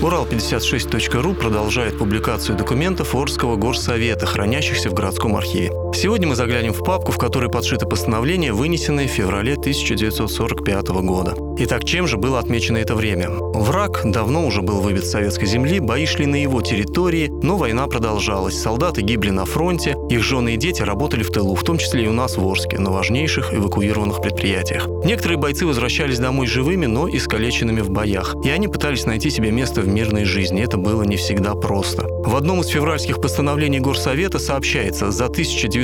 Урал56.ру продолжает публикацию документов Орского горсовета, хранящихся в городском архиве. Сегодня мы заглянем в папку, в которой подшито постановление, вынесенное в феврале 1945 года. Итак, чем же было отмечено это время? Враг давно уже был выбит с советской земли, бои шли на его территории, но война продолжалась. Солдаты гибли на фронте, их жены и дети работали в тылу, в том числе и у нас в Орске, на важнейших эвакуированных предприятиях. Некоторые бойцы возвращались домой живыми, но искалеченными в боях, и они пытались найти себе место в мирной жизни. Это было не всегда просто. В одном из февральских постановлений Горсовета сообщается, за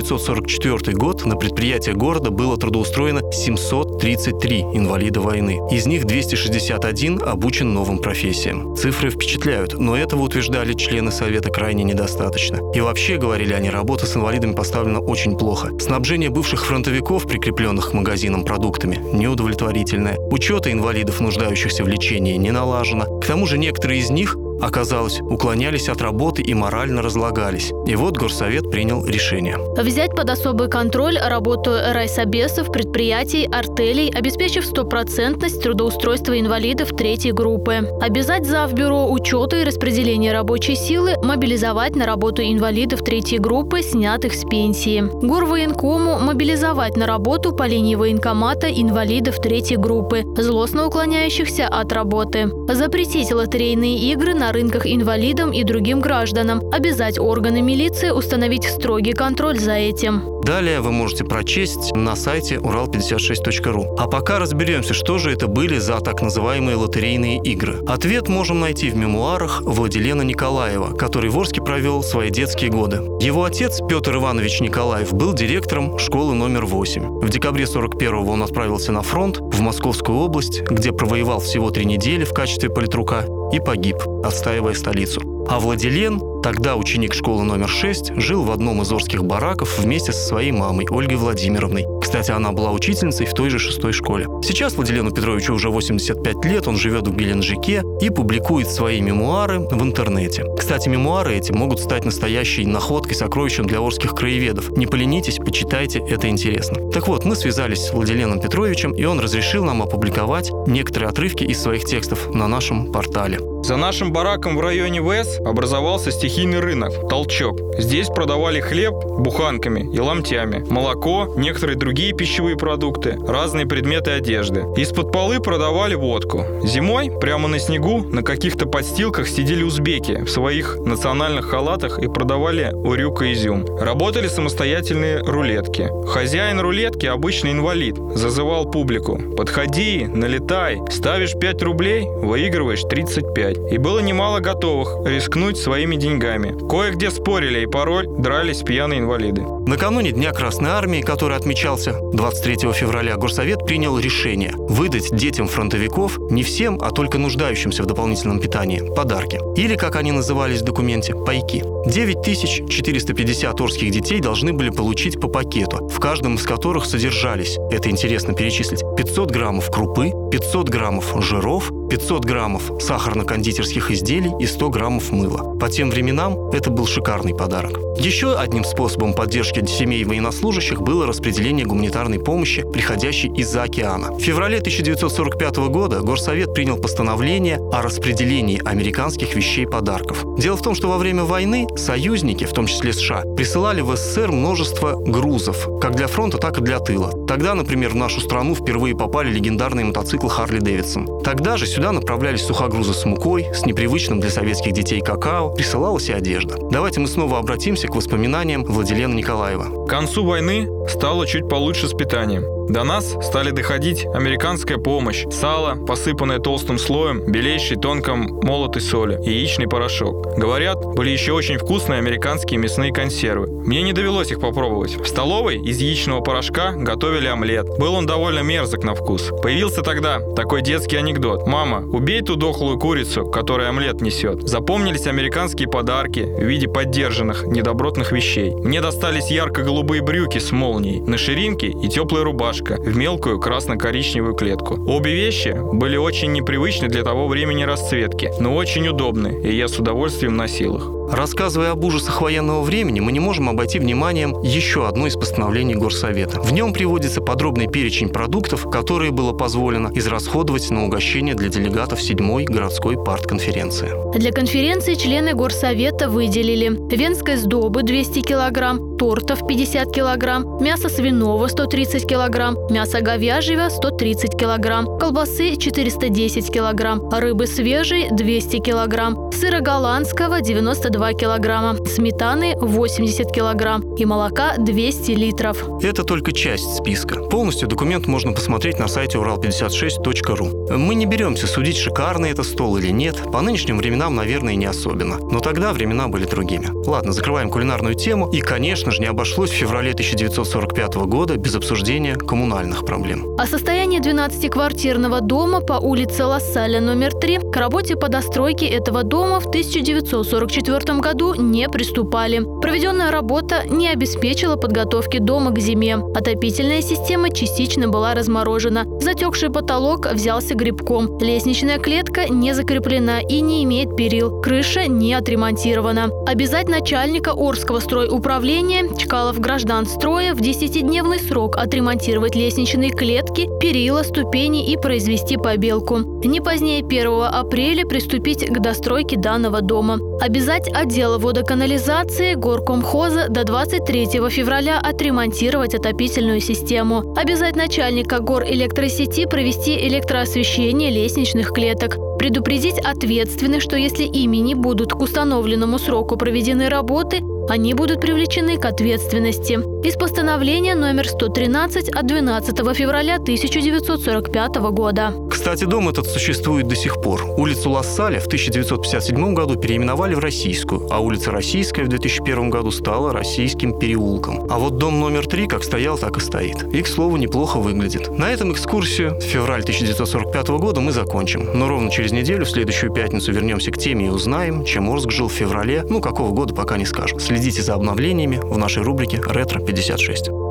1944 год на предприятие города было трудоустроено 733 инвалида войны. Из них 261 обучен новым профессиям. Цифры впечатляют, но этого утверждали члены Совета крайне недостаточно. И вообще, говорили они, работа с инвалидами поставлена очень плохо. Снабжение бывших фронтовиков, прикрепленных к магазинам продуктами, неудовлетворительное. Учета инвалидов, нуждающихся в лечении, не налажено. К тому же некоторые из них Оказалось, уклонялись от работы и морально разлагались. И вот горсовет принял решение. Взять под особый контроль работу райсобесов, предприятий, артелей, обеспечив стопроцентность трудоустройства инвалидов третьей группы. Обязать бюро учета и распределения рабочей силы мобилизовать на работу инвалидов третьей группы, снятых с пенсии. Горвоенкому мобилизовать на работу по линии военкомата инвалидов третьей группы, злостно уклоняющихся от работы. Запретить лотерейные игры на рынках инвалидам и другим гражданам, обязать органы милиции установить строгий контроль за этим. Далее вы можете прочесть на сайте урал56.ру. А пока разберемся, что же это были за так называемые лотерейные игры. Ответ можем найти в мемуарах Владилена Николаева, который в Орске провел свои детские годы. Его отец, Петр Иванович Николаев, был директором школы номер 8. В декабре 41-го он отправился на фронт в Московскую область, где провоевал всего три недели в качестве политрука и погиб, отстаивая столицу. А Владилен Тогда ученик школы номер 6 жил в одном из орских бараков вместе со своей мамой Ольгой Владимировной. Кстати, она была учительницей в той же шестой школе. Сейчас Владилену Петровичу уже 85 лет, он живет в Геленджике и публикует свои мемуары в интернете. Кстати, мемуары эти могут стать настоящей находкой, сокровищем для орских краеведов. Не поленитесь, почитайте, это интересно. Так вот, мы связались с Владиленом Петровичем, и он разрешил нам опубликовать некоторые отрывки из своих текстов на нашем портале. За нашим бараком в районе ВЭС образовался стихийный рынок «Толчок». Здесь продавали хлеб буханками и ломтями, молоко, некоторые другие пищевые продукты, разные предметы одежды. Из-под полы продавали водку. Зимой прямо на снегу на каких-то подстилках сидели узбеки в своих национальных халатах и продавали урюк и изюм. Работали самостоятельные рулетки. Хозяин рулетки, обычный инвалид, зазывал публику. «Подходи, налетай, ставишь 5 рублей, выигрываешь 35». И было немало готовых рискнуть своими деньгами. Кое-где спорили и порой дрались пьяные инвалиды. Накануне Дня Красной Армии, который отмечался 23 февраля, Горсовет принял решение выдать детям фронтовиков не всем, а только нуждающимся в дополнительном питании подарки. Или, как они назывались в документе, пайки. 9450 орских детей должны были получить по пакету, в каждом из которых содержались, это интересно перечислить, 500 граммов крупы, 500 граммов жиров, 500 граммов сахарно-кондитерских изделий и 100 граммов мыла. По тем временам это был шикарный подарок. Еще одним способом поддержки семей военнослужащих было распределение гуманитарной помощи, приходящей из-за океана. В феврале 1945 года Горсовет принял постановление о распределении американских вещей подарков. Дело в том, что во время войны союзники, в том числе США, присылали в СССР множество грузов, как для фронта, так и для тыла. Тогда, например, в нашу страну впервые попали легендарные мотоциклы Харли Дэвидсон. Тогда же сюда направлялись сухогрузы с мукой, с непривычным для советских детей какао, присылалась и одежда. Давайте мы снова обратимся к воспоминаниям Владилена Николаева. К концу войны стало чуть получше с питанием. До нас стали доходить американская помощь, сало, посыпанное толстым слоем, белейший тонком молотой соли, яичный порошок. Говорят, были еще очень вкусные американские мясные консервы. Мне не довелось их попробовать. В столовой из яичного порошка готовили омлет. Был он довольно мерзок на вкус. Появился тогда такой детский анекдот. «Мама, убей ту дохлую курицу, которая омлет несет». Запомнились американские подарки в виде поддержанных, недобротных вещей. Мне достались ярко-голубые брюки с молнией на ширинке и теплая рубашка в мелкую красно-коричневую клетку. Обе вещи были очень непривычны для того времени расцветки, но очень удобны, и я с удовольствием носил их. Рассказывая об ужасах военного времени, мы не можем обойти вниманием еще одно из постановлений Горсовета. В нем приводится подробный перечень продуктов, которые было позволено израсходовать на угощение для делегатов 7-й городской партконференции. Для конференции члены Горсовета выделили венской сдобы 200 килограмм, тортов 50 килограмм, мясо свиного 130 килограмм, мясо говяжьего 130 килограмм, колбасы 410 килограмм, рыбы свежей 200 килограмм, сыра голландского 92 килограмма, сметаны 80 килограмм и молока 200 литров. Это только часть списка. Полностью документ можно посмотреть на сайте урал56.ру. Мы не беремся судить, шикарный это стол или нет. По нынешним временам, наверное, не особенно. Но тогда времена были другими. Ладно, закрываем кулинарную тему. И, конечно же, не обошлось в феврале 1945 года без обсуждения коммунальных проблем. О состоянии 12-квартирного дома по улице Лассаля номер 3 к работе по достройке этого дома в 1944 году не приступали. Проведенная работа не обеспечила подготовки дома к зиме. Отопительная система частично была разморожена. Затекший потолок взялся грибком. Лестничная клетка не закреплена и не имеет перил. Крыша не отремонтирована. Обязать начальника Орского стройуправления Чкалов граждан строя в 10-дневный срок отремонтировать лестничные клетки, перила, ступени и произвести побелку. Не позднее 1 апреля приступить к достройке данного дома. Обязать отдел водоканализации горкомхоза до 23 февраля отремонтировать отопительную систему. Обязать начальника гор электросети провести электроосвещение лестничных клеток. Предупредить ответственных, что если ими не будут к установленному сроку проведены работы, они будут привлечены к ответственности. Из постановления номер 113 от 12 февраля 1945 года. Кстати, дом этот существует до сих пор. Улицу Лассаля в 1957 году переименовали в Российскую, а улица Российская в 2001 году стала Российским переулком. А вот дом номер 3 как стоял, так и стоит. И, к слову, неплохо выглядит. На этом экскурсию в февраль 1945 года мы закончим. Но ровно через неделю, в следующую пятницу, вернемся к теме и узнаем, чем Орск жил в феврале, ну, какого года пока не скажем. Следите за обновлениями в нашей рубрике «Ретро-56».